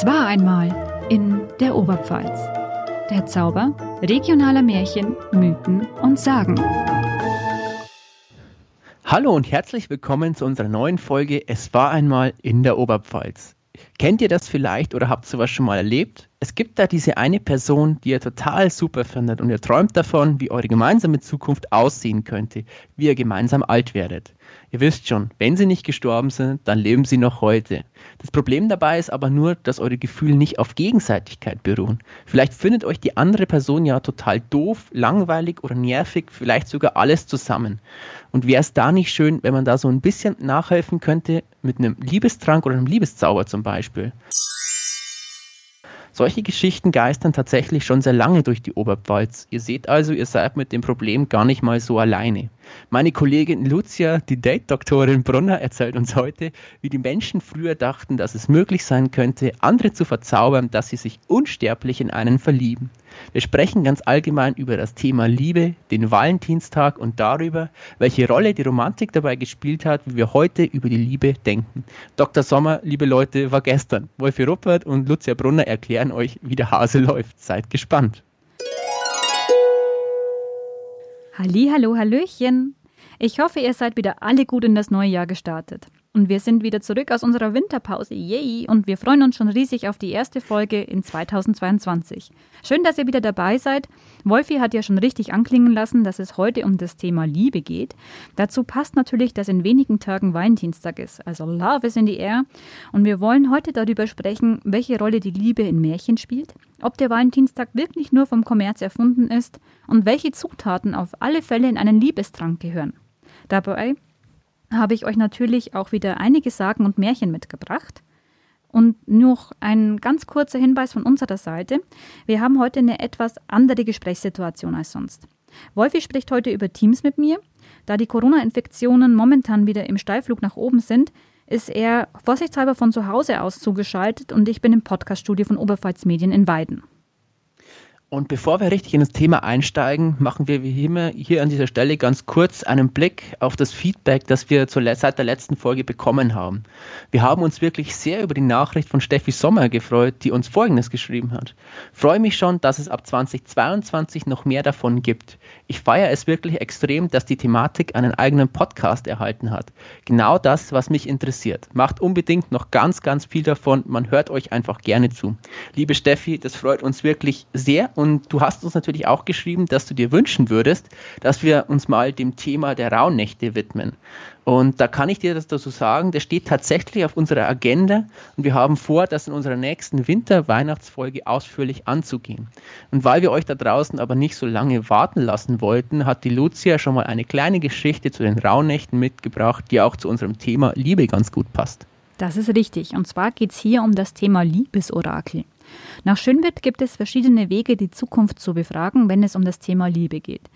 Es war einmal in der Oberpfalz. Der Zauber regionaler Märchen, Mythen und Sagen. Hallo und herzlich willkommen zu unserer neuen Folge Es war einmal in der Oberpfalz. Kennt ihr das vielleicht oder habt sowas schon mal erlebt? Es gibt da diese eine Person, die ihr total super findet und ihr träumt davon, wie eure gemeinsame Zukunft aussehen könnte, wie ihr gemeinsam alt werdet. Ihr wisst schon, wenn sie nicht gestorben sind, dann leben sie noch heute. Das Problem dabei ist aber nur, dass eure Gefühle nicht auf Gegenseitigkeit beruhen. Vielleicht findet euch die andere Person ja total doof, langweilig oder nervig, vielleicht sogar alles zusammen. Und wäre es da nicht schön, wenn man da so ein bisschen nachhelfen könnte mit einem Liebestrank oder einem Liebeszauber zum Beispiel? Solche Geschichten geistern tatsächlich schon sehr lange durch die Oberpfalz. Ihr seht also, ihr seid mit dem Problem gar nicht mal so alleine. Meine Kollegin Lucia, die Date-Doktorin Brunner, erzählt uns heute, wie die Menschen früher dachten, dass es möglich sein könnte, andere zu verzaubern, dass sie sich unsterblich in einen verlieben. Wir sprechen ganz allgemein über das Thema Liebe, den Valentinstag und darüber, welche Rolle die Romantik dabei gespielt hat, wie wir heute über die Liebe denken. Dr. Sommer, liebe Leute, war gestern. Wolfi Ruppert und Lucia Brunner erklären euch, wie der Hase läuft. Seid gespannt. Halli, hallo, hallöchen. Ich hoffe, ihr seid wieder alle gut in das neue Jahr gestartet. Und wir sind wieder zurück aus unserer Winterpause. Yay! Und wir freuen uns schon riesig auf die erste Folge in 2022. Schön, dass ihr wieder dabei seid. Wolfi hat ja schon richtig anklingen lassen, dass es heute um das Thema Liebe geht. Dazu passt natürlich, dass in wenigen Tagen Valentinstag ist. Also Love is in the air. Und wir wollen heute darüber sprechen, welche Rolle die Liebe in Märchen spielt, ob der Valentinstag wirklich nur vom Kommerz erfunden ist und welche Zutaten auf alle Fälle in einen Liebestrank gehören. Dabei habe ich euch natürlich auch wieder einige Sagen und Märchen mitgebracht. Und noch ein ganz kurzer Hinweis von unserer Seite. Wir haben heute eine etwas andere Gesprächssituation als sonst. Wolfi spricht heute über Teams mit mir. Da die Corona-Infektionen momentan wieder im Steilflug nach oben sind, ist er vorsichtshalber von zu Hause aus zugeschaltet und ich bin im Podcaststudio von Oberpfalz Medien in Weiden. Und bevor wir richtig in das Thema einsteigen, machen wir wie immer hier an dieser Stelle ganz kurz einen Blick auf das Feedback, das wir seit der letzten Folge bekommen haben. Wir haben uns wirklich sehr über die Nachricht von Steffi Sommer gefreut, die uns Folgendes geschrieben hat. Freue mich schon, dass es ab 2022 noch mehr davon gibt. Ich feiere es wirklich extrem, dass die Thematik einen eigenen Podcast erhalten hat. Genau das, was mich interessiert. Macht unbedingt noch ganz, ganz viel davon. Man hört euch einfach gerne zu. Liebe Steffi, das freut uns wirklich sehr und du hast uns natürlich auch geschrieben, dass du dir wünschen würdest, dass wir uns mal dem Thema der Rauhnächte widmen. Und da kann ich dir das dazu sagen, der steht tatsächlich auf unserer Agenda und wir haben vor, das in unserer nächsten Winter-Weihnachtsfolge ausführlich anzugehen. Und weil wir euch da draußen aber nicht so lange warten lassen wollten, hat die Lucia schon mal eine kleine Geschichte zu den Rauhnächten mitgebracht, die auch zu unserem Thema Liebe ganz gut passt. Das ist richtig. Und zwar geht es hier um das Thema Liebesorakel. Nach Schönwirt gibt es verschiedene Wege, die Zukunft zu befragen, wenn es um das Thema Liebe geht.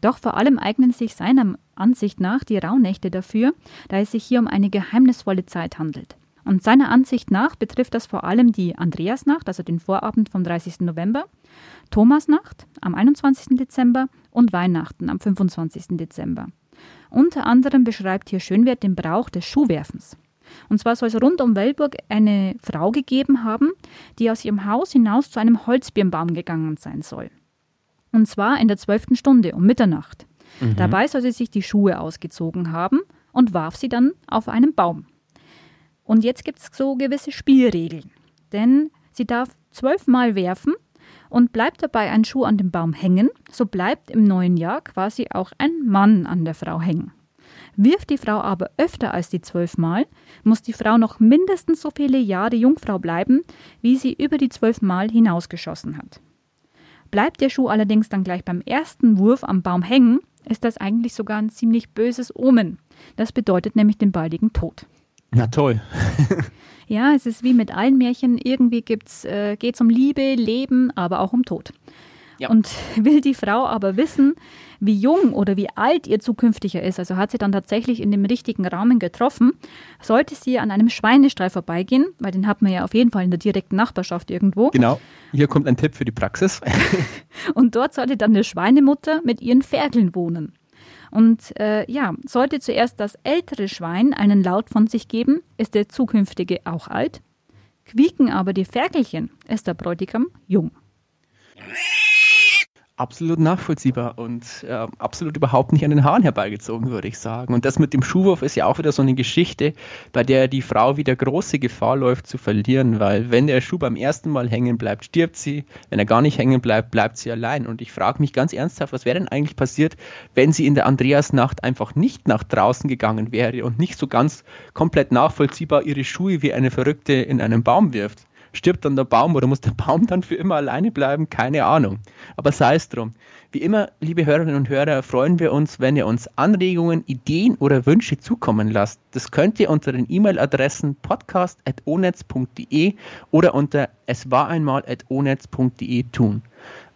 Doch vor allem eignen sich seiner Ansicht nach die Rauhnächte dafür, da es sich hier um eine geheimnisvolle Zeit handelt. Und seiner Ansicht nach betrifft das vor allem die Andreasnacht, also den Vorabend vom 30. November, Thomasnacht am 21. Dezember und Weihnachten am 25. Dezember. Unter anderem beschreibt hier Schönwert den Brauch des Schuhwerfens. Und zwar soll es rund um Wellburg eine Frau gegeben haben, die aus ihrem Haus hinaus zu einem Holzbirnbaum gegangen sein soll. Und zwar in der zwölften Stunde um Mitternacht. Mhm. Dabei soll sie sich die Schuhe ausgezogen haben und warf sie dann auf einen Baum. Und jetzt gibt es so gewisse Spielregeln. Denn sie darf zwölfmal werfen und bleibt dabei ein Schuh an dem Baum hängen, so bleibt im neuen Jahr quasi auch ein Mann an der Frau hängen. Wirft die Frau aber öfter als die zwölfmal, muss die Frau noch mindestens so viele Jahre Jungfrau bleiben, wie sie über die zwölfmal hinausgeschossen hat. Bleibt der Schuh allerdings dann gleich beim ersten Wurf am Baum hängen, ist das eigentlich sogar ein ziemlich böses Omen. Das bedeutet nämlich den baldigen Tod. Na toll. ja, es ist wie mit allen Märchen. Irgendwie äh, geht es um Liebe, Leben, aber auch um Tod. Ja. Und will die Frau aber wissen, wie jung oder wie alt ihr zukünftiger ist, also hat sie dann tatsächlich in dem richtigen Rahmen getroffen, sollte sie an einem Schweinestall vorbeigehen, weil den hat man ja auf jeden Fall in der direkten Nachbarschaft irgendwo. Genau, hier kommt ein Tipp für die Praxis. und dort sollte dann eine Schweinemutter mit ihren Ferkeln wohnen. Und äh, ja, sollte zuerst das ältere Schwein einen Laut von sich geben, ist der zukünftige auch alt. Quieken aber die Ferkelchen, ist der Bräutigam jung. Absolut nachvollziehbar und äh, absolut überhaupt nicht an den Haaren herbeigezogen, würde ich sagen. Und das mit dem Schuhwurf ist ja auch wieder so eine Geschichte, bei der die Frau wieder große Gefahr läuft zu verlieren, weil wenn der Schuh beim ersten Mal hängen bleibt, stirbt sie. Wenn er gar nicht hängen bleibt, bleibt sie allein. Und ich frage mich ganz ernsthaft, was wäre denn eigentlich passiert, wenn sie in der Andreasnacht einfach nicht nach draußen gegangen wäre und nicht so ganz komplett nachvollziehbar ihre Schuhe wie eine Verrückte in einen Baum wirft? Stirbt dann der Baum oder muss der Baum dann für immer alleine bleiben? Keine Ahnung. Aber sei es drum. Wie immer, liebe Hörerinnen und Hörer, freuen wir uns, wenn ihr uns Anregungen, Ideen oder Wünsche zukommen lasst. Das könnt ihr unter den E-Mail-Adressen podcast.onetz.de oder unter es war einmal.onetz.de tun.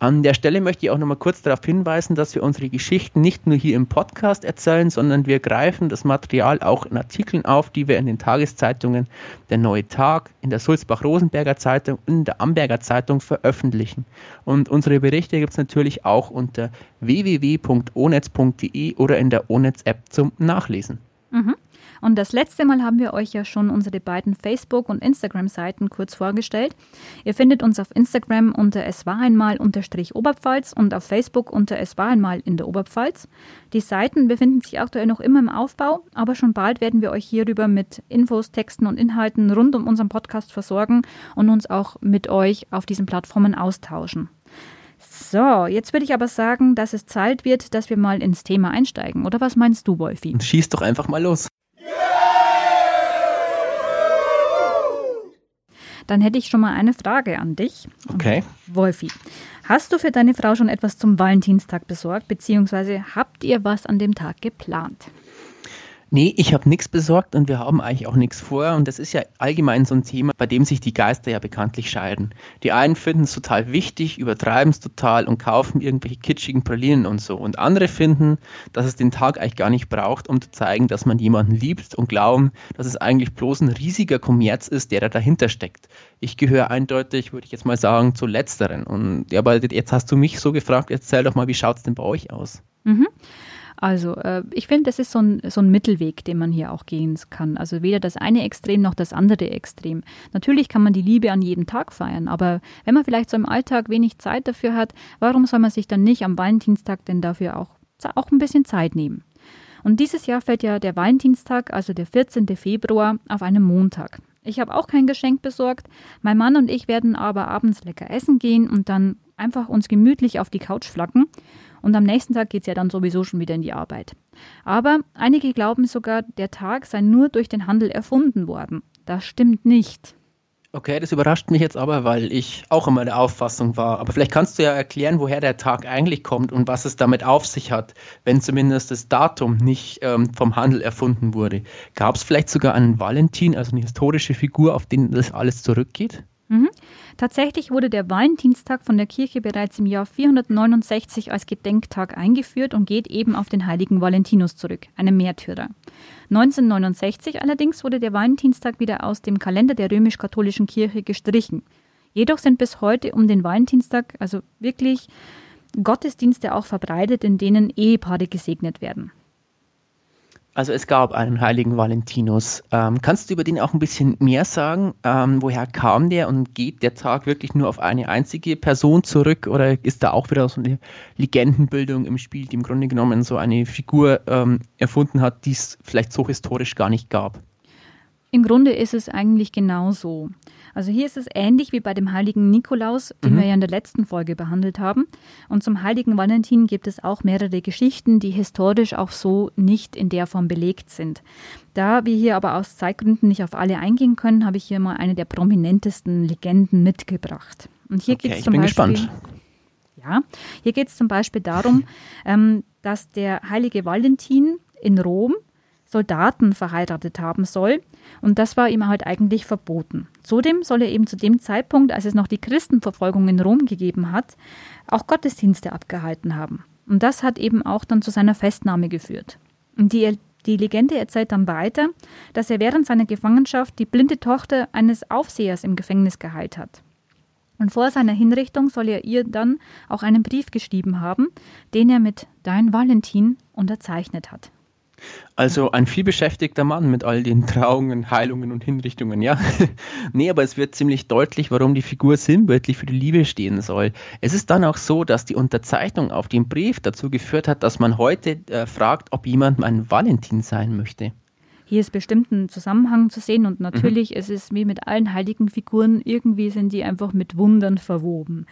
An der Stelle möchte ich auch nochmal kurz darauf hinweisen, dass wir unsere Geschichten nicht nur hier im Podcast erzählen, sondern wir greifen das Material auch in Artikeln auf, die wir in den Tageszeitungen Der Neue Tag, in der Sulzbach-Rosenberger Zeitung und in der Amberger Zeitung veröffentlichen. Und unsere Berichte gibt es natürlich auch unter www.onetz.de oder in der Onetz-App zum Nachlesen. Mhm. Und das letzte Mal haben wir euch ja schon unsere beiden Facebook- und Instagram-Seiten kurz vorgestellt. Ihr findet uns auf Instagram unter es war einmal unterstrich Oberpfalz und auf Facebook unter es war einmal in der Oberpfalz. Die Seiten befinden sich aktuell noch immer im Aufbau, aber schon bald werden wir euch hierüber mit Infos, Texten und Inhalten rund um unseren Podcast versorgen und uns auch mit euch auf diesen Plattformen austauschen. So, jetzt würde ich aber sagen, dass es Zeit wird, dass wir mal ins Thema einsteigen. Oder was meinst du, Wolfi? Schieß doch einfach mal los. Dann hätte ich schon mal eine Frage an dich. Okay. Wolfi, hast du für deine Frau schon etwas zum Valentinstag besorgt, beziehungsweise habt ihr was an dem Tag geplant? Nee, ich habe nichts besorgt und wir haben eigentlich auch nichts vor. Und das ist ja allgemein so ein Thema, bei dem sich die Geister ja bekanntlich scheiden. Die einen finden es total wichtig, übertreiben es total und kaufen irgendwelche kitschigen Pralinen und so. Und andere finden, dass es den Tag eigentlich gar nicht braucht, um zu zeigen, dass man jemanden liebt und glauben, dass es eigentlich bloß ein riesiger Kommerz ist, der da dahinter steckt. Ich gehöre eindeutig, würde ich jetzt mal sagen, zu letzteren. Und ja, aber jetzt hast du mich so gefragt, erzähl doch mal, wie schaut es denn bei euch aus? Mhm. Also äh, ich finde, das ist so ein, so ein Mittelweg, den man hier auch gehen kann. Also weder das eine Extrem noch das andere Extrem. Natürlich kann man die Liebe an jedem Tag feiern, aber wenn man vielleicht so im Alltag wenig Zeit dafür hat, warum soll man sich dann nicht am Valentinstag denn dafür auch, auch ein bisschen Zeit nehmen? Und dieses Jahr fällt ja der Valentinstag, also der 14. Februar, auf einen Montag. Ich habe auch kein Geschenk besorgt. Mein Mann und ich werden aber abends lecker essen gehen und dann einfach uns gemütlich auf die Couch flacken. Und am nächsten Tag geht es ja dann sowieso schon wieder in die Arbeit. Aber einige glauben sogar, der Tag sei nur durch den Handel erfunden worden. Das stimmt nicht. Okay, das überrascht mich jetzt aber, weil ich auch immer der Auffassung war. Aber vielleicht kannst du ja erklären, woher der Tag eigentlich kommt und was es damit auf sich hat, wenn zumindest das Datum nicht ähm, vom Handel erfunden wurde. Gab es vielleicht sogar einen Valentin, also eine historische Figur, auf den das alles zurückgeht? Mhm. Tatsächlich wurde der Valentinstag von der Kirche bereits im Jahr 469 als Gedenktag eingeführt und geht eben auf den heiligen Valentinus zurück, einem Märtyrer. 1969 allerdings wurde der Valentinstag wieder aus dem Kalender der römisch-katholischen Kirche gestrichen. Jedoch sind bis heute um den Valentinstag also wirklich Gottesdienste auch verbreitet, in denen Ehepaare gesegnet werden. Also es gab einen heiligen Valentinus. Ähm, kannst du über den auch ein bisschen mehr sagen? Ähm, woher kam der und geht der Tag wirklich nur auf eine einzige Person zurück oder ist da auch wieder so eine Legendenbildung im Spiel, die im Grunde genommen so eine Figur ähm, erfunden hat, die es vielleicht so historisch gar nicht gab? Im Grunde ist es eigentlich genauso. Also hier ist es ähnlich wie bei dem heiligen Nikolaus, den mhm. wir ja in der letzten Folge behandelt haben. Und zum heiligen Valentin gibt es auch mehrere Geschichten, die historisch auch so nicht in der Form belegt sind. Da wir hier aber aus Zeitgründen nicht auf alle eingehen können, habe ich hier mal eine der prominentesten Legenden mitgebracht. Und hier okay, geht es zum Beispiel. Gespannt. Ja, hier geht es zum Beispiel darum, ähm, dass der heilige Valentin in Rom Soldaten verheiratet haben soll. Und das war ihm halt eigentlich verboten. Zudem soll er eben zu dem Zeitpunkt, als es noch die Christenverfolgung in Rom gegeben hat, auch Gottesdienste abgehalten haben. Und das hat eben auch dann zu seiner Festnahme geführt. Die, die Legende erzählt dann weiter, dass er während seiner Gefangenschaft die blinde Tochter eines Aufsehers im Gefängnis geheilt hat. Und vor seiner Hinrichtung soll er ihr dann auch einen Brief geschrieben haben, den er mit Dein Valentin unterzeichnet hat. Also ein vielbeschäftigter Mann mit all den Trauungen, Heilungen und Hinrichtungen, ja. nee, aber es wird ziemlich deutlich, warum die Figur sinnbildlich für die Liebe stehen soll. Es ist dann auch so, dass die Unterzeichnung auf dem Brief dazu geführt hat, dass man heute äh, fragt, ob jemand ein Valentin sein möchte. Hier ist bestimmt ein Zusammenhang zu sehen und natürlich mhm. es ist es wie mit allen heiligen Figuren, irgendwie sind die einfach mit Wundern verwoben.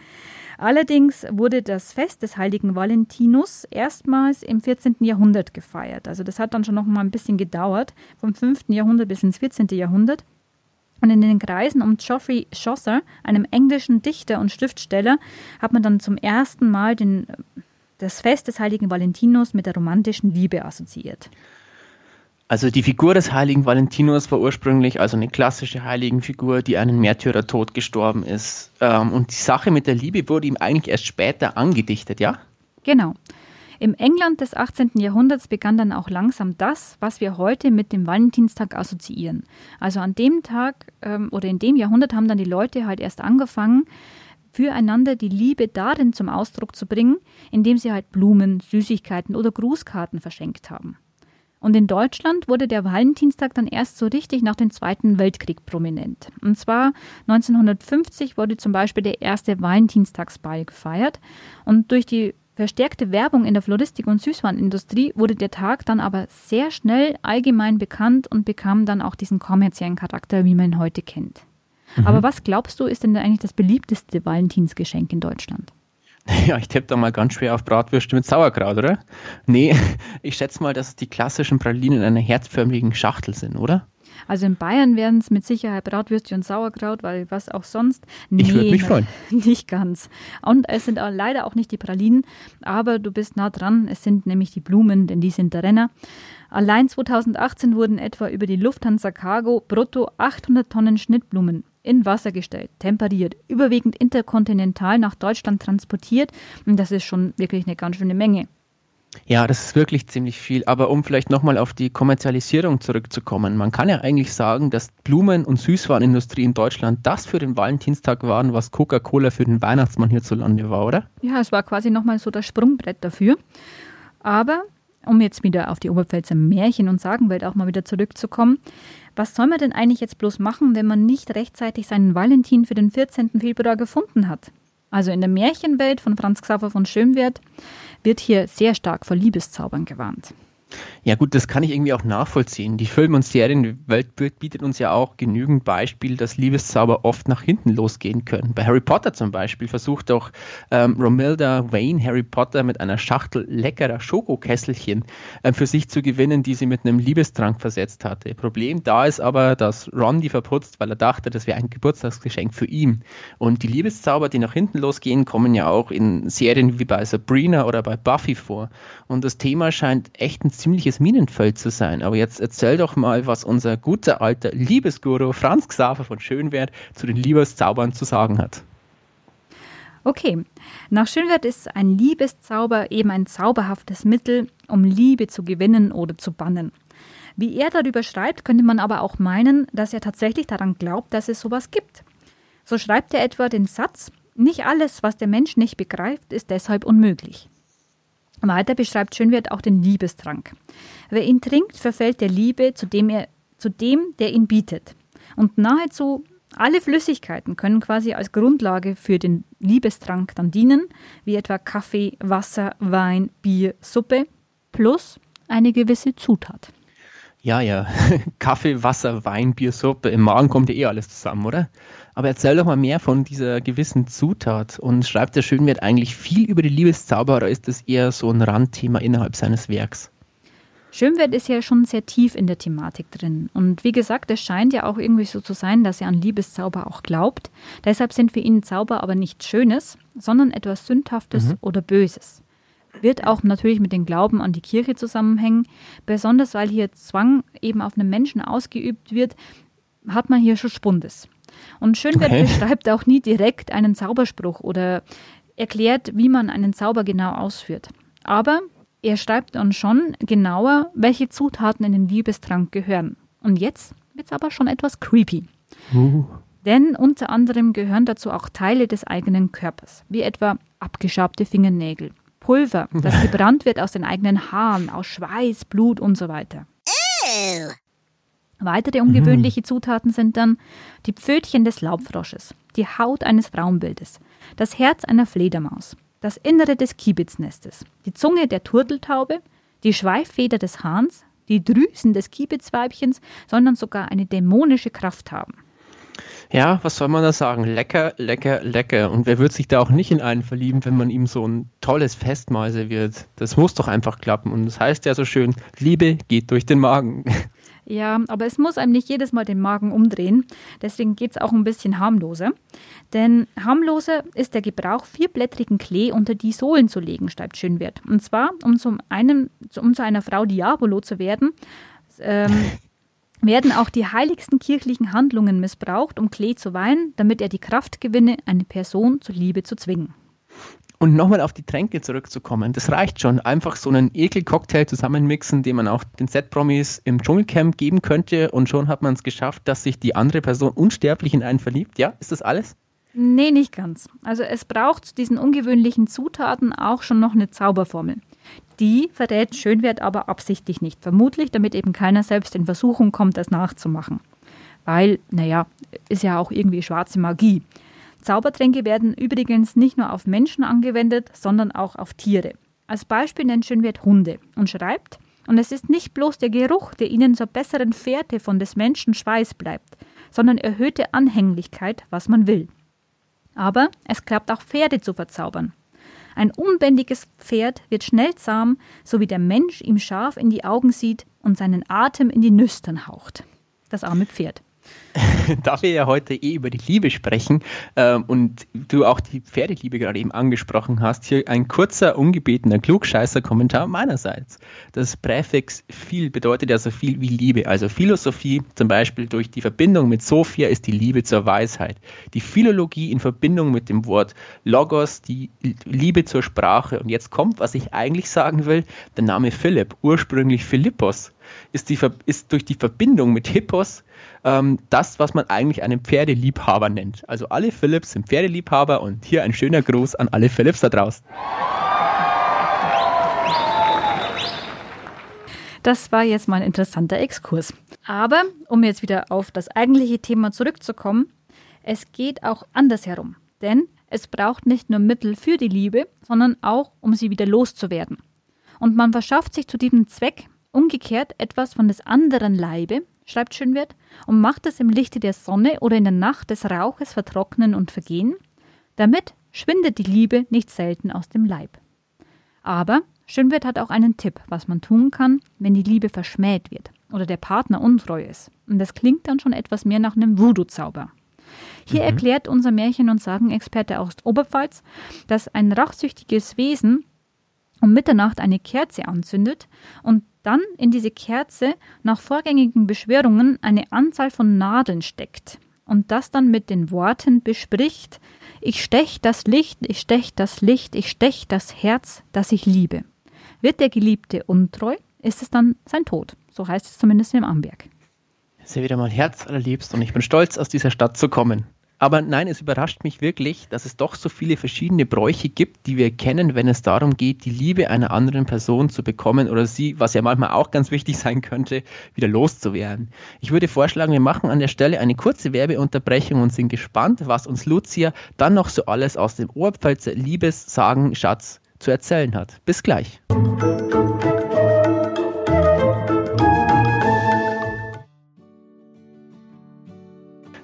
Allerdings wurde das Fest des heiligen Valentinus erstmals im 14. Jahrhundert gefeiert. Also das hat dann schon noch mal ein bisschen gedauert, vom 5. Jahrhundert bis ins 14. Jahrhundert. Und in den Kreisen um Geoffrey Chaucer, einem englischen Dichter und Schriftsteller, hat man dann zum ersten Mal den, das Fest des heiligen Valentinus mit der romantischen Liebe assoziiert. Also die Figur des heiligen Valentinus war ursprünglich also eine klassische Heiligenfigur, die einen Märtyrertod gestorben ist. Ähm, und die Sache mit der Liebe wurde ihm eigentlich erst später angedichtet, ja? Genau. Im England des 18. Jahrhunderts begann dann auch langsam das, was wir heute mit dem Valentinstag assoziieren. Also an dem Tag ähm, oder in dem Jahrhundert haben dann die Leute halt erst angefangen, füreinander die Liebe darin zum Ausdruck zu bringen, indem sie halt Blumen, Süßigkeiten oder Grußkarten verschenkt haben. Und in Deutschland wurde der Valentinstag dann erst so richtig nach dem Zweiten Weltkrieg prominent. Und zwar 1950 wurde zum Beispiel der erste Valentinstagsball gefeiert. Und durch die verstärkte Werbung in der Floristik und Süßwarenindustrie wurde der Tag dann aber sehr schnell allgemein bekannt und bekam dann auch diesen kommerziellen Charakter, wie man ihn heute kennt. Mhm. Aber was glaubst du, ist denn eigentlich das beliebteste Valentinsgeschenk in Deutschland? Ja, ich tippe da mal ganz schwer auf Bratwürste mit Sauerkraut, oder? Nee, ich schätze mal, dass es die klassischen Pralinen in einer herzförmigen Schachtel sind, oder? Also in Bayern werden es mit Sicherheit Bratwürste und Sauerkraut, weil was auch sonst. Nee, ich würde mich freuen. Nicht ganz. Und es sind auch leider auch nicht die Pralinen, aber du bist nah dran. Es sind nämlich die Blumen, denn die sind der Renner. Allein 2018 wurden etwa über die Lufthansa Cargo brutto 800 Tonnen Schnittblumen in Wasser gestellt, temperiert, überwiegend interkontinental nach Deutschland transportiert. Und das ist schon wirklich eine ganz schöne Menge. Ja, das ist wirklich ziemlich viel. Aber um vielleicht nochmal auf die Kommerzialisierung zurückzukommen, man kann ja eigentlich sagen, dass Blumen- und Süßwarenindustrie in Deutschland das für den Valentinstag waren, was Coca-Cola für den Weihnachtsmann hierzulande war, oder? Ja, es war quasi nochmal so das Sprungbrett dafür. Aber um jetzt wieder auf die Oberpfälzer Märchen- und Sagenwelt auch mal wieder zurückzukommen, was soll man denn eigentlich jetzt bloß machen, wenn man nicht rechtzeitig seinen Valentin für den 14. Februar gefunden hat? Also in der Märchenwelt von Franz Xaver von Schönwert wird hier sehr stark vor Liebeszaubern gewarnt. Ja gut, das kann ich irgendwie auch nachvollziehen. Die Film- und Serienwelt bietet uns ja auch genügend Beispiele, dass Liebeszauber oft nach hinten losgehen können. Bei Harry Potter zum Beispiel versucht doch ähm, Romilda Wayne Harry Potter mit einer Schachtel leckerer Schokokesselchen äh, für sich zu gewinnen, die sie mit einem Liebestrank versetzt hatte. Problem da ist aber, dass Ron die verputzt, weil er dachte, das wäre ein Geburtstagsgeschenk für ihn. Und die Liebeszauber, die nach hinten losgehen, kommen ja auch in Serien wie bei Sabrina oder bei Buffy vor. Und das Thema scheint echt ein ziemliches Minenfeld zu sein. Aber jetzt erzähl doch mal, was unser guter alter Liebesguru Franz Xaver von Schönwert zu den Liebeszaubern zu sagen hat. Okay, nach Schönwert ist ein Liebeszauber eben ein zauberhaftes Mittel, um Liebe zu gewinnen oder zu bannen. Wie er darüber schreibt, könnte man aber auch meinen, dass er tatsächlich daran glaubt, dass es sowas gibt. So schreibt er etwa den Satz, nicht alles, was der Mensch nicht begreift, ist deshalb unmöglich. Weiter beschreibt Schönwert auch den Liebestrank. Wer ihn trinkt, verfällt der Liebe zu dem, er, zu dem, der ihn bietet. Und nahezu alle Flüssigkeiten können quasi als Grundlage für den Liebestrank dann dienen, wie etwa Kaffee, Wasser, Wein, Bier, Suppe, plus eine gewisse Zutat. Ja, ja. Kaffee, Wasser, Wein, Bier, Suppe. Im Magen kommt ja eh alles zusammen, oder? Aber erzähl doch mal mehr von dieser gewissen Zutat und schreibt der Schönwert eigentlich viel über die Liebeszauber oder ist das eher so ein Randthema innerhalb seines Werks? Schönwert ist ja schon sehr tief in der Thematik drin. Und wie gesagt, es scheint ja auch irgendwie so zu sein, dass er an Liebeszauber auch glaubt. Deshalb sind für ihn Zauber aber nichts Schönes, sondern etwas Sündhaftes mhm. oder Böses. Wird auch natürlich mit dem Glauben an die Kirche zusammenhängen, besonders weil hier Zwang eben auf einen Menschen ausgeübt wird, hat man hier schon Spundes. Und Schönwert okay. beschreibt auch nie direkt einen Zauberspruch oder erklärt, wie man einen Zauber genau ausführt. Aber er schreibt dann schon genauer, welche Zutaten in den Liebestrank gehören. Und jetzt wird es aber schon etwas creepy. Uh. Denn unter anderem gehören dazu auch Teile des eigenen Körpers, wie etwa abgeschabte Fingernägel, Pulver, das gebrannt wird aus den eigenen Haaren, aus Schweiß, Blut und so weiter. Weitere ungewöhnliche mhm. Zutaten sind dann die Pfötchen des Laubfrosches, die Haut eines Frauenbildes, das Herz einer Fledermaus, das Innere des Kiebitznestes, die Zunge der Turteltaube, die Schweiffeder des Hahns, die Drüsen des Kiebitzweibchens, sondern sogar eine dämonische Kraft haben. Ja, was soll man da sagen? Lecker, lecker, lecker. Und wer wird sich da auch nicht in einen verlieben, wenn man ihm so ein tolles Festmahl serviert? Das muss doch einfach klappen. Und das heißt ja so schön, Liebe geht durch den Magen. Ja, aber es muss einem nicht jedes Mal den Magen umdrehen. Deswegen geht es auch ein bisschen harmloser. Denn harmloser ist der Gebrauch, vierblättrigen Klee unter die Sohlen zu legen, schreibt Schönwert. Und zwar, um zu, einem, um zu einer Frau Diabolo zu werden, ähm, werden auch die heiligsten kirchlichen Handlungen missbraucht, um Klee zu weihen, damit er die Kraft gewinne, eine Person zur Liebe zu zwingen. Und nochmal auf die Tränke zurückzukommen, das reicht schon. Einfach so einen Ekelcocktail zusammenmixen, den man auch den Set-Promis im Dschungelcamp geben könnte und schon hat man es geschafft, dass sich die andere Person unsterblich in einen verliebt. Ja, ist das alles? Nee, nicht ganz. Also es braucht zu diesen ungewöhnlichen Zutaten auch schon noch eine Zauberformel. Die verrät Schönwert aber absichtlich nicht. Vermutlich, damit eben keiner selbst in Versuchung kommt, das nachzumachen. Weil, naja, ist ja auch irgendwie schwarze Magie. Zaubertränke werden übrigens nicht nur auf Menschen angewendet, sondern auch auf Tiere. Als Beispiel nennt Schönwert Hunde und schreibt, und es ist nicht bloß der Geruch, der ihnen zur besseren Fährte von des Menschen Schweiß bleibt, sondern erhöhte Anhänglichkeit, was man will. Aber es klappt auch Pferde zu verzaubern. Ein unbändiges Pferd wird schnell zahm, so wie der Mensch ihm scharf in die Augen sieht und seinen Atem in die Nüstern haucht. Das arme Pferd. da wir ja heute eh über die Liebe sprechen ähm, und du auch die Pferdeliebe gerade eben angesprochen hast, hier ein kurzer, ungebetener Klugscheißer-Kommentar meinerseits. Das Präfix viel bedeutet ja so viel wie Liebe. Also Philosophie, zum Beispiel durch die Verbindung mit Sophia, ist die Liebe zur Weisheit. Die Philologie in Verbindung mit dem Wort Logos, die Liebe zur Sprache. Und jetzt kommt, was ich eigentlich sagen will, der Name Philipp, ursprünglich Philippos, ist, die, ist durch die Verbindung mit Hippos ähm, das, was man eigentlich einen Pferdeliebhaber nennt. Also alle Philips sind Pferdeliebhaber und hier ein schöner Gruß an alle Philips da draußen. Das war jetzt mal ein interessanter Exkurs. Aber um jetzt wieder auf das eigentliche Thema zurückzukommen, es geht auch andersherum. Denn es braucht nicht nur Mittel für die Liebe, sondern auch, um sie wieder loszuwerden. Und man verschafft sich zu diesem Zweck umgekehrt etwas von des anderen Leibe, schreibt Schönwert, und macht es im Lichte der Sonne oder in der Nacht des Rauches vertrocknen und vergehen. Damit schwindet die Liebe nicht selten aus dem Leib. Aber Schönwert hat auch einen Tipp, was man tun kann, wenn die Liebe verschmäht wird oder der Partner untreu ist. Und das klingt dann schon etwas mehr nach einem Voodoo-Zauber. Hier mhm. erklärt unser Märchen- und Sagenexperte aus Oberpfalz, dass ein rachsüchtiges Wesen um Mitternacht eine Kerze anzündet und dann in diese Kerze nach vorgängigen Beschwörungen eine Anzahl von Nadeln steckt und das dann mit den Worten bespricht, ich stech das Licht, ich stech das Licht, ich stech das Herz, das ich liebe. Wird der Geliebte untreu, ist es dann sein Tod. So heißt es zumindest im Amberg. Sehr wieder mal herzallerliebst und ich bin stolz, aus dieser Stadt zu kommen. Aber nein, es überrascht mich wirklich, dass es doch so viele verschiedene Bräuche gibt, die wir kennen, wenn es darum geht, die Liebe einer anderen Person zu bekommen oder sie, was ja manchmal auch ganz wichtig sein könnte, wieder loszuwerden. Ich würde vorschlagen, wir machen an der Stelle eine kurze Werbeunterbrechung und sind gespannt, was uns Lucia dann noch so alles aus dem Oberpfälzer Liebessagen-Schatz zu erzählen hat. Bis gleich.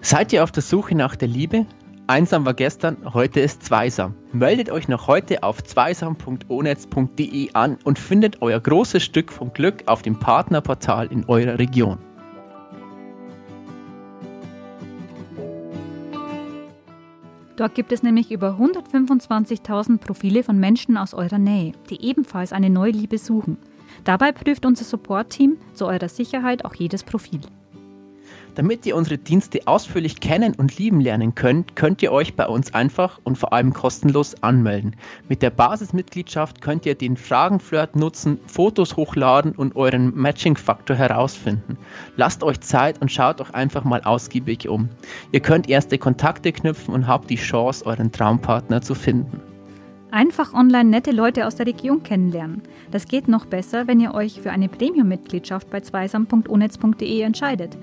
Seid ihr auf der Suche nach der Liebe? Einsam war gestern, heute ist zweisam. Meldet euch noch heute auf zweisam.onetz.de an und findet euer großes Stück vom Glück auf dem Partnerportal in eurer Region. Dort gibt es nämlich über 125.000 Profile von Menschen aus eurer Nähe, die ebenfalls eine neue Liebe suchen. Dabei prüft unser Support-Team zu eurer Sicherheit auch jedes Profil. Damit ihr unsere Dienste ausführlich kennen und lieben lernen könnt, könnt ihr euch bei uns einfach und vor allem kostenlos anmelden. Mit der Basismitgliedschaft könnt ihr den Fragenflirt nutzen, Fotos hochladen und euren Matching-Faktor herausfinden. Lasst euch Zeit und schaut euch einfach mal ausgiebig um. Ihr könnt erste Kontakte knüpfen und habt die Chance, euren Traumpartner zu finden. Einfach online nette Leute aus der Region kennenlernen. Das geht noch besser, wenn ihr euch für eine Premium-Mitgliedschaft bei zweisam.onetz.de entscheidet.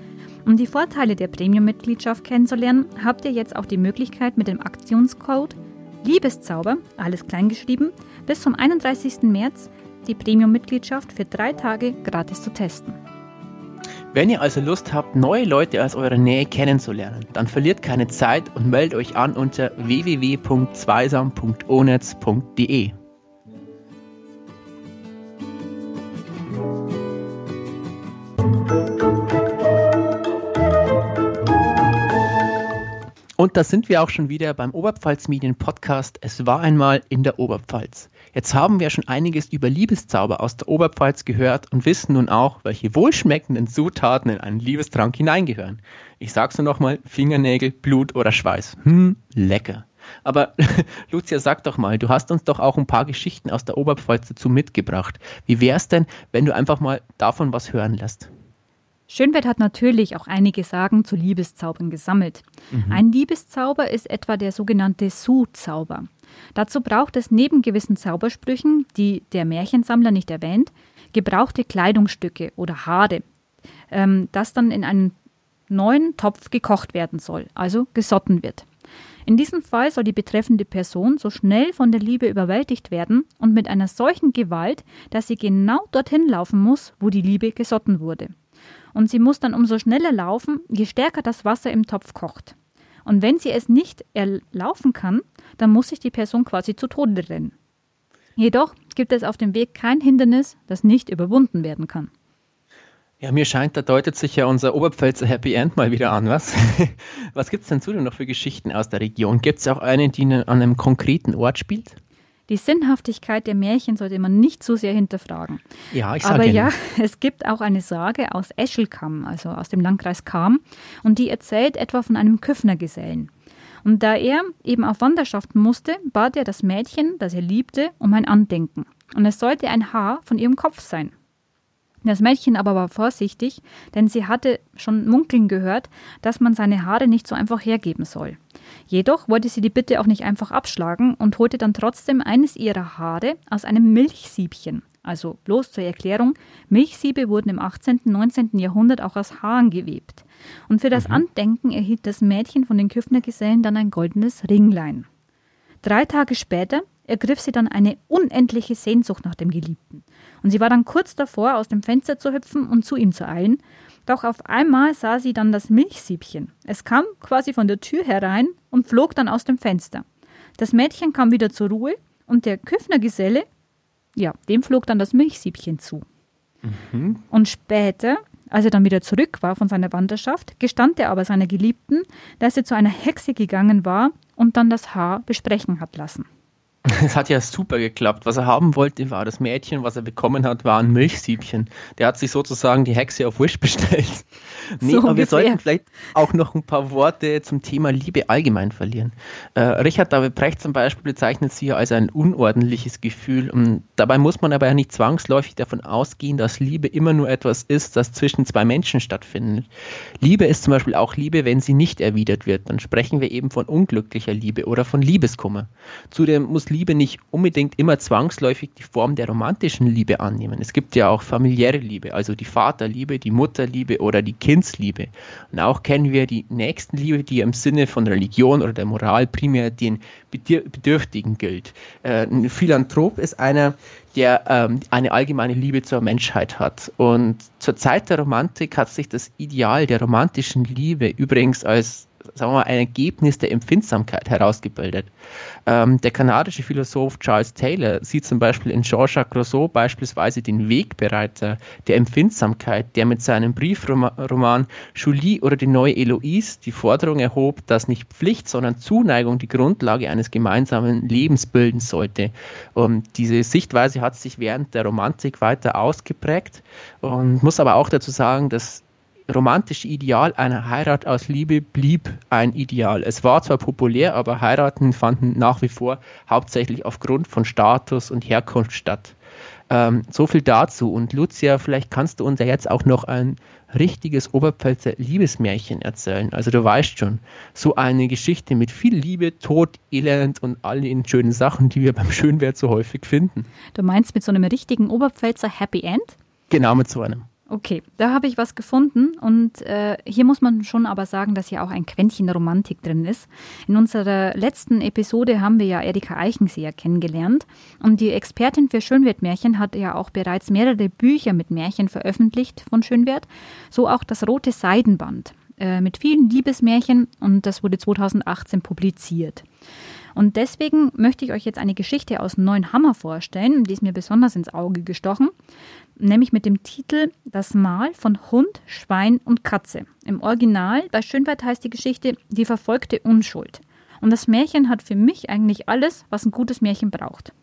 Um die Vorteile der Premium-Mitgliedschaft kennenzulernen, habt ihr jetzt auch die Möglichkeit mit dem Aktionscode Liebeszauber, alles kleingeschrieben, bis zum 31. März die Premium-Mitgliedschaft für drei Tage gratis zu testen. Wenn ihr also Lust habt, neue Leute aus eurer Nähe kennenzulernen, dann verliert keine Zeit und meldet euch an unter www.zweisam.onetz.de. Und da sind wir auch schon wieder beim Oberpfalz Medien Podcast. Es war einmal in der Oberpfalz. Jetzt haben wir schon einiges über Liebeszauber aus der Oberpfalz gehört und wissen nun auch, welche wohlschmeckenden Zutaten in einen Liebestrank hineingehören. Ich sag's nur nochmal, Fingernägel, Blut oder Schweiß. Hm, lecker. Aber Lucia, sag doch mal, du hast uns doch auch ein paar Geschichten aus der Oberpfalz dazu mitgebracht. Wie wär's denn, wenn du einfach mal davon was hören lässt? Schönwert hat natürlich auch einige Sagen zu Liebeszaubern gesammelt. Mhm. Ein Liebeszauber ist etwa der sogenannte Su-Zauber. Dazu braucht es neben gewissen Zaubersprüchen, die der Märchensammler nicht erwähnt, gebrauchte Kleidungsstücke oder Haare, ähm, das dann in einen neuen Topf gekocht werden soll, also gesotten wird. In diesem Fall soll die betreffende Person so schnell von der Liebe überwältigt werden und mit einer solchen Gewalt, dass sie genau dorthin laufen muss, wo die Liebe gesotten wurde und sie muss dann umso schneller laufen, je stärker das Wasser im Topf kocht. Und wenn sie es nicht erlaufen kann, dann muss sich die Person quasi zu Tode rennen. Jedoch gibt es auf dem Weg kein Hindernis, das nicht überwunden werden kann. Ja, mir scheint, da deutet sich ja unser Oberpfälzer Happy End mal wieder an, was? was gibt es denn zu noch für Geschichten aus der Region? Gibt es auch eine, die an einem konkreten Ort spielt? Die Sinnhaftigkeit der Märchen sollte man nicht zu sehr hinterfragen. Ja, ich sage Aber ja, es gibt auch eine Sage aus Eschelkamm, also aus dem Landkreis Kam, und die erzählt etwa von einem Küffnergesellen. Und da er eben auf Wanderschaften musste, bat er das Mädchen, das er liebte, um ein Andenken. Und es sollte ein Haar von ihrem Kopf sein. Das Mädchen aber war vorsichtig, denn sie hatte schon munkeln gehört, dass man seine Haare nicht so einfach hergeben soll. Jedoch wollte sie die Bitte auch nicht einfach abschlagen und holte dann trotzdem eines ihrer Haare aus einem Milchsiebchen. Also bloß zur Erklärung, Milchsiebe wurden im 18. und 19. Jahrhundert auch aus Haaren gewebt. Und für das mhm. Andenken erhielt das Mädchen von den Küffnergesellen dann ein goldenes Ringlein. Drei Tage später ergriff sie dann eine unendliche Sehnsucht nach dem Geliebten. Und sie war dann kurz davor, aus dem Fenster zu hüpfen und zu ihm zu eilen, doch auf einmal sah sie dann das Milchsiebchen. Es kam quasi von der Tür herein und flog dann aus dem Fenster. Das Mädchen kam wieder zur Ruhe und der Küffnergeselle, ja, dem flog dann das Milchsiebchen zu. Mhm. Und später, als er dann wieder zurück war von seiner Wanderschaft, gestand er aber seiner Geliebten, dass er zu einer Hexe gegangen war und dann das Haar besprechen hat lassen. Es hat ja super geklappt. Was er haben wollte, war das Mädchen. Was er bekommen hat, war ein Milchsiebchen. Der hat sich sozusagen die Hexe auf Wish bestellt. Nee, so aber ungefähr. wir sollten vielleicht auch noch ein paar Worte zum Thema Liebe allgemein verlieren. Äh, Richard David Brecht zum Beispiel bezeichnet sie als ein unordentliches Gefühl. Und dabei muss man aber ja nicht zwangsläufig davon ausgehen, dass Liebe immer nur etwas ist, das zwischen zwei Menschen stattfindet. Liebe ist zum Beispiel auch Liebe, wenn sie nicht erwidert wird. Dann sprechen wir eben von unglücklicher Liebe oder von Liebeskummer. Zudem muss Liebe Liebe nicht unbedingt immer zwangsläufig die Form der romantischen Liebe annehmen. Es gibt ja auch familiäre Liebe, also die Vaterliebe, die Mutterliebe oder die Kindsliebe. Und auch kennen wir die Nächstenliebe, die im Sinne von Religion oder der Moral primär den Bedürftigen gilt. Äh, ein Philanthrop ist einer, der ähm, eine allgemeine Liebe zur Menschheit hat. Und zur Zeit der Romantik hat sich das Ideal der romantischen Liebe übrigens als sagen wir mal, ein Ergebnis der Empfindsamkeit herausgebildet. Ähm, der kanadische Philosoph Charles Taylor sieht zum Beispiel in Jean-Jacques Rousseau beispielsweise den Wegbereiter der Empfindsamkeit, der mit seinem Briefroman Julie oder die neue Eloise die Forderung erhob, dass nicht Pflicht, sondern Zuneigung die Grundlage eines gemeinsamen Lebens bilden sollte. Und diese Sichtweise hat sich während der Romantik weiter ausgeprägt und muss aber auch dazu sagen, dass romantische Ideal einer Heirat aus Liebe blieb ein Ideal. Es war zwar populär, aber Heiraten fanden nach wie vor hauptsächlich aufgrund von Status und Herkunft statt. Ähm, so viel dazu. Und Lucia, vielleicht kannst du uns ja jetzt auch noch ein richtiges Oberpfälzer Liebesmärchen erzählen. Also du weißt schon, so eine Geschichte mit viel Liebe, Tod, Elend und all den schönen Sachen, die wir beim Schönwert so häufig finden. Du meinst mit so einem richtigen Oberpfälzer Happy End? Genau mit so einem. Okay, da habe ich was gefunden und äh, hier muss man schon aber sagen, dass hier auch ein Quäntchen Romantik drin ist. In unserer letzten Episode haben wir ja Erika Eichenseher kennengelernt und die Expertin für Schönwertmärchen hat ja auch bereits mehrere Bücher mit Märchen veröffentlicht von Schönwert, so auch das Rote Seidenband äh, mit vielen Liebesmärchen und das wurde 2018 publiziert. Und deswegen möchte ich euch jetzt eine Geschichte aus Neuenhammer vorstellen, die ist mir besonders ins Auge gestochen nämlich mit dem Titel Das Mahl von Hund, Schwein und Katze. Im Original bei Schönwert heißt die Geschichte Die verfolgte Unschuld. Und das Märchen hat für mich eigentlich alles, was ein gutes Märchen braucht.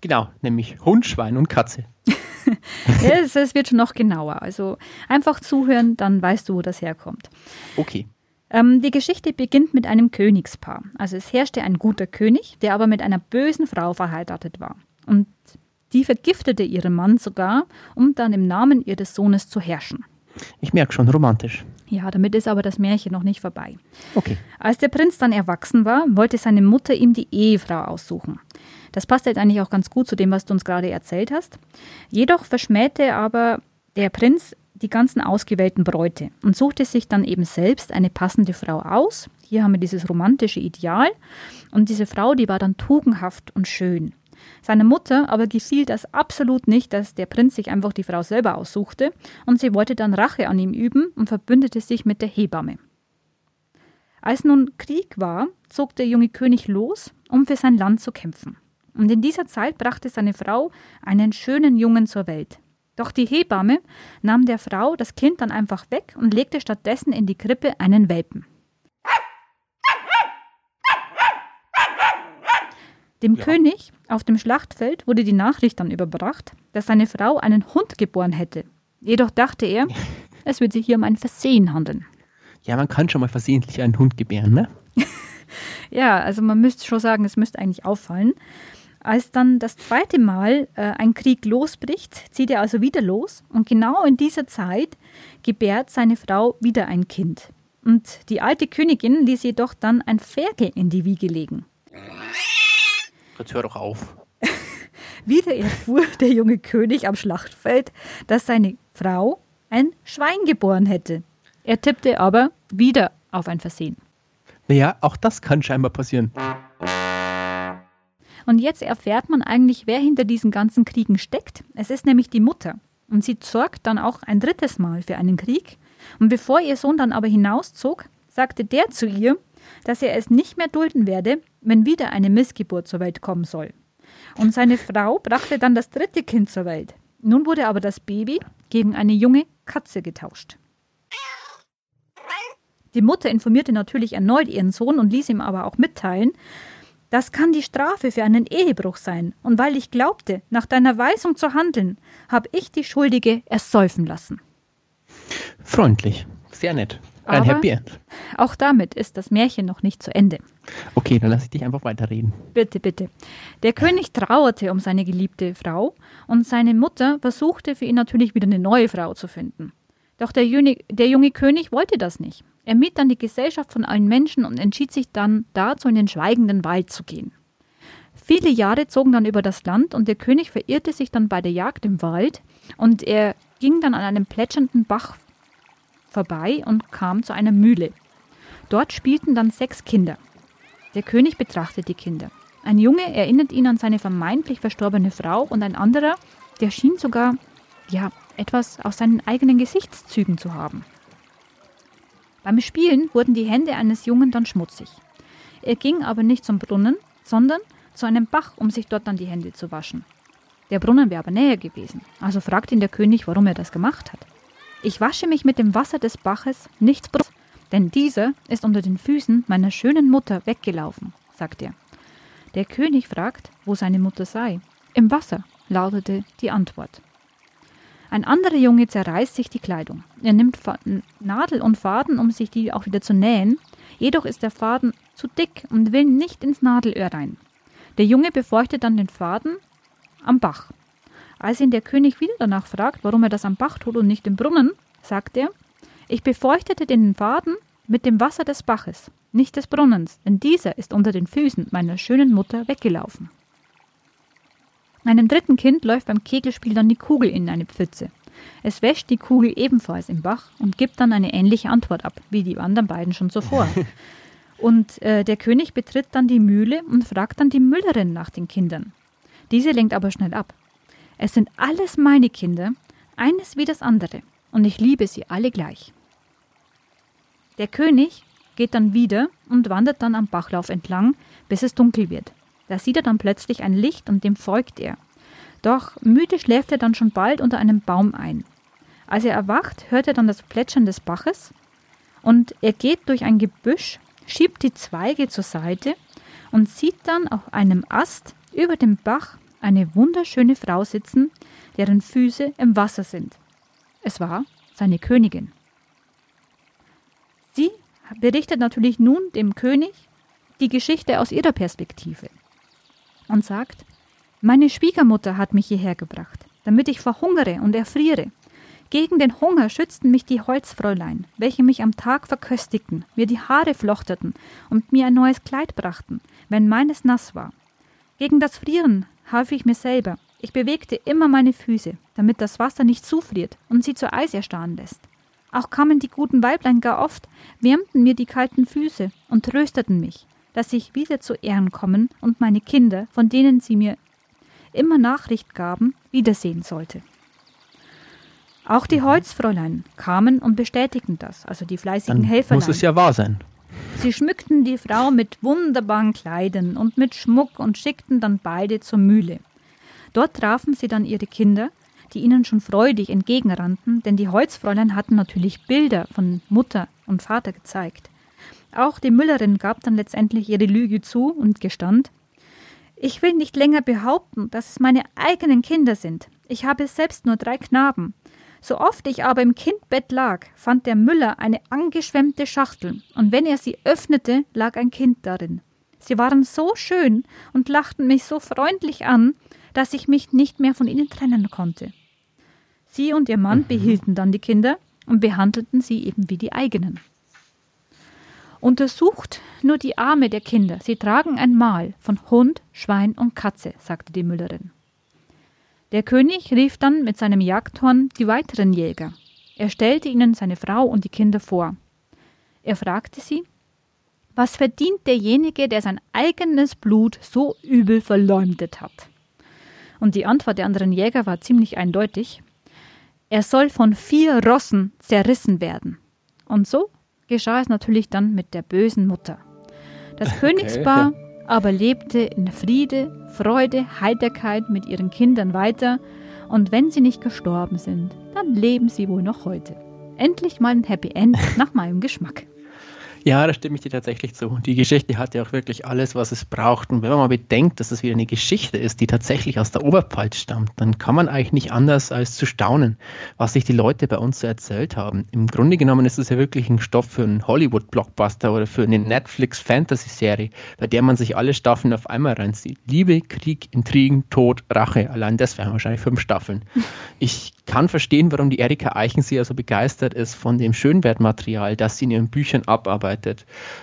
Genau, nämlich Hund, Schwein und Katze. es, es, wird schon noch genauer. Also einfach zuhören, dann weißt du, wo das herkommt. Okay. Ähm, die Geschichte beginnt mit einem Königspaar. Also es herrschte ein guter König, der aber mit einer bösen Frau verheiratet war. Und die vergiftete ihren Mann sogar, um dann im Namen ihres Sohnes zu herrschen. Ich merke schon, romantisch. Ja, damit ist aber das Märchen noch nicht vorbei. Okay. Als der Prinz dann erwachsen war, wollte seine Mutter ihm die Ehefrau aussuchen. Das passt jetzt eigentlich auch ganz gut zu dem, was du uns gerade erzählt hast. Jedoch verschmähte aber der Prinz die ganzen ausgewählten Bräute und suchte sich dann eben selbst eine passende Frau aus. Hier haben wir dieses romantische Ideal. Und diese Frau, die war dann tugendhaft und schön. Seiner Mutter aber gefiel das absolut nicht, dass der Prinz sich einfach die Frau selber aussuchte, und sie wollte dann Rache an ihm üben und verbündete sich mit der Hebamme. Als nun Krieg war, zog der junge König los, um für sein Land zu kämpfen. Und in dieser Zeit brachte seine Frau einen schönen Jungen zur Welt. Doch die Hebamme nahm der Frau das Kind dann einfach weg und legte stattdessen in die Krippe einen Welpen. Dem ja. König auf dem Schlachtfeld wurde die Nachricht dann überbracht, dass seine Frau einen Hund geboren hätte. Jedoch dachte er, es würde sich hier um ein Versehen handeln. Ja, man kann schon mal versehentlich einen Hund gebären, ne? ja, also man müsste schon sagen, es müsste eigentlich auffallen. Als dann das zweite Mal äh, ein Krieg losbricht, zieht er also wieder los und genau in dieser Zeit gebärt seine Frau wieder ein Kind. Und die alte Königin ließ jedoch dann ein Ferkel in die Wiege legen. Jetzt hör doch auf. Wieder erfuhr der junge König am Schlachtfeld, dass seine Frau ein Schwein geboren hätte. Er tippte aber wieder auf ein Versehen. Naja, auch das kann scheinbar passieren. Und jetzt erfährt man eigentlich, wer hinter diesen ganzen Kriegen steckt. Es ist nämlich die Mutter. Und sie sorgt dann auch ein drittes Mal für einen Krieg. Und bevor ihr Sohn dann aber hinauszog, sagte der zu ihr, dass er es nicht mehr dulden werde, wenn wieder eine Missgeburt zur Welt kommen soll. Und seine Frau brachte dann das dritte Kind zur Welt. Nun wurde aber das Baby gegen eine junge Katze getauscht. Die Mutter informierte natürlich erneut ihren Sohn und ließ ihm aber auch mitteilen, das kann die Strafe für einen Ehebruch sein, und weil ich glaubte, nach deiner Weisung zu handeln, habe ich die Schuldige ersäufen lassen. Freundlich, sehr nett. Ein Aber Happy End. Auch damit ist das Märchen noch nicht zu Ende. Okay, dann lasse ich dich einfach weiterreden. Bitte, bitte. Der König trauerte um seine geliebte Frau und seine Mutter versuchte für ihn natürlich wieder eine neue Frau zu finden. Doch der, Juni, der junge König wollte das nicht. Er mied dann die Gesellschaft von allen Menschen und entschied sich dann dazu, in den schweigenden Wald zu gehen. Viele Jahre zogen dann über das Land und der König verirrte sich dann bei der Jagd im Wald und er ging dann an einem plätschernden Bach vorbei und kam zu einer Mühle. Dort spielten dann sechs Kinder. Der König betrachtet die Kinder. Ein Junge erinnert ihn an seine vermeintlich verstorbene Frau und ein anderer, der schien sogar, ja, etwas aus seinen eigenen Gesichtszügen zu haben. Beim Spielen wurden die Hände eines Jungen dann schmutzig. Er ging aber nicht zum Brunnen, sondern zu einem Bach, um sich dort dann die Hände zu waschen. Der Brunnen wäre aber näher gewesen, also fragte ihn der König, warum er das gemacht hat. Ich wasche mich mit dem Wasser des Baches, nichts denn dieser ist unter den Füßen meiner schönen Mutter weggelaufen, sagt er. Der König fragt, wo seine Mutter sei. Im Wasser, lautete die Antwort. Ein anderer Junge zerreißt sich die Kleidung. Er nimmt Nadel und Faden, um sich die auch wieder zu nähen. Jedoch ist der Faden zu dick und will nicht ins Nadelöhr rein. Der Junge befeuchtet dann den Faden am Bach. Als ihn der König wieder danach fragt, warum er das am Bach tut und nicht im Brunnen, sagt er, ich befeuchtete den Faden mit dem Wasser des Baches, nicht des Brunnens, denn dieser ist unter den Füßen meiner schönen Mutter weggelaufen. Einem dritten Kind läuft beim Kegelspiel dann die Kugel in eine Pfütze. Es wäscht die Kugel ebenfalls im Bach und gibt dann eine ähnliche Antwort ab, wie die anderen beiden schon zuvor. Und äh, der König betritt dann die Mühle und fragt dann die Müllerin nach den Kindern. Diese lenkt aber schnell ab. Es sind alles meine Kinder, eines wie das andere, und ich liebe sie alle gleich. Der König geht dann wieder und wandert dann am Bachlauf entlang, bis es dunkel wird. Da sieht er dann plötzlich ein Licht und dem folgt er. Doch müde schläft er dann schon bald unter einem Baum ein. Als er erwacht, hört er dann das Plätschern des Baches und er geht durch ein Gebüsch schiebt die Zweige zur Seite und sieht dann auf einem Ast über dem Bach eine wunderschöne Frau sitzen, deren Füße im Wasser sind. Es war seine Königin. Sie berichtet natürlich nun dem König die Geschichte aus ihrer Perspektive und sagt, meine Schwiegermutter hat mich hierher gebracht, damit ich verhungere und erfriere. Gegen den Hunger schützten mich die Holzfräulein, welche mich am Tag verköstigten, mir die Haare flochteten und mir ein neues Kleid brachten, wenn meines nass war. Gegen das Frieren half ich mir selber. Ich bewegte immer meine Füße, damit das Wasser nicht zufriert und sie zu Eis erstarren lässt. Auch kamen die guten Weiblein gar oft, wärmten mir die kalten Füße und trösteten mich, dass ich wieder zu Ehren kommen und meine Kinder, von denen sie mir immer Nachricht gaben, wiedersehen sollte. Auch die Holzfräulein kamen und bestätigten das, also die fleißigen Helfer. Muss es ja wahr sein. Sie schmückten die Frau mit wunderbaren Kleidern und mit Schmuck und schickten dann beide zur Mühle. Dort trafen sie dann ihre Kinder, die ihnen schon freudig entgegenrannten, denn die Holzfräulein hatten natürlich Bilder von Mutter und Vater gezeigt. Auch die Müllerin gab dann letztendlich ihre Lüge zu und gestand, ich will nicht länger behaupten, dass es meine eigenen Kinder sind. Ich habe selbst nur drei Knaben. So oft ich aber im Kindbett lag, fand der Müller eine angeschwemmte Schachtel, und wenn er sie öffnete, lag ein Kind darin. Sie waren so schön und lachten mich so freundlich an, dass ich mich nicht mehr von ihnen trennen konnte. Sie und ihr Mann mhm. behielten dann die Kinder und behandelten sie eben wie die eigenen. Untersucht nur die Arme der Kinder, sie tragen ein Mal von Hund, Schwein und Katze, sagte die Müllerin. Der König rief dann mit seinem Jagdhorn die weiteren Jäger. Er stellte ihnen seine Frau und die Kinder vor. Er fragte sie, was verdient derjenige, der sein eigenes Blut so übel verleumdet hat? Und die Antwort der anderen Jäger war ziemlich eindeutig. Er soll von vier Rossen zerrissen werden. Und so geschah es natürlich dann mit der bösen Mutter. Das okay. Königspaar aber lebte in Friede, Freude, Heiterkeit mit ihren Kindern weiter, und wenn sie nicht gestorben sind, dann leben sie wohl noch heute. Endlich mal ein Happy End nach meinem Geschmack. Ja, da stimme ich dir tatsächlich zu. Die Geschichte hat ja auch wirklich alles, was es braucht. Und wenn man mal bedenkt, dass es wieder eine Geschichte ist, die tatsächlich aus der Oberpfalz stammt, dann kann man eigentlich nicht anders als zu staunen, was sich die Leute bei uns so erzählt haben. Im Grunde genommen ist es ja wirklich ein Stoff für einen Hollywood-Blockbuster oder für eine Netflix-Fantasy-Serie, bei der man sich alle Staffeln auf einmal reinzieht. Liebe, Krieg, Intrigen, Tod, Rache. Allein das wären wahrscheinlich fünf Staffeln. Ich kann verstehen, warum die Erika Eichenseher so begeistert ist von dem Schönwertmaterial, das sie in ihren Büchern abarbeitet.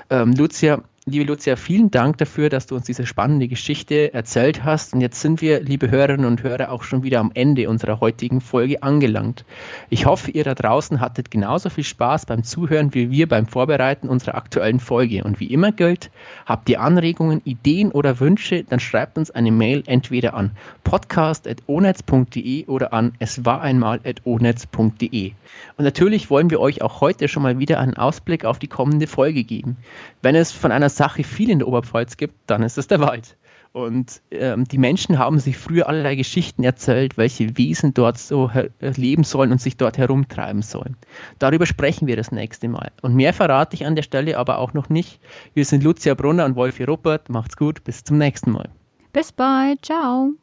Ähm, Lucia, Liebe Lucia, vielen Dank dafür, dass du uns diese spannende Geschichte erzählt hast. Und jetzt sind wir, liebe Hörerinnen und Hörer, auch schon wieder am Ende unserer heutigen Folge angelangt. Ich hoffe, ihr da draußen hattet genauso viel Spaß beim Zuhören wie wir beim Vorbereiten unserer aktuellen Folge. Und wie immer gilt, habt ihr Anregungen, Ideen oder Wünsche, dann schreibt uns eine Mail entweder an podcast.onetz.de oder an es war einmal.onetz.de. Und natürlich wollen wir euch auch heute schon mal wieder einen Ausblick auf die kommende Folge geben. Wenn es von einer Sache viel in der Oberpfalz gibt, dann ist es der Wald. Und ähm, die Menschen haben sich früher allerlei Geschichten erzählt, welche Wesen dort so leben sollen und sich dort herumtreiben sollen. Darüber sprechen wir das nächste Mal. Und mehr verrate ich an der Stelle aber auch noch nicht. Wir sind Lucia Brunner und Wolfi Ruppert. Macht's gut, bis zum nächsten Mal. Bis bald, ciao.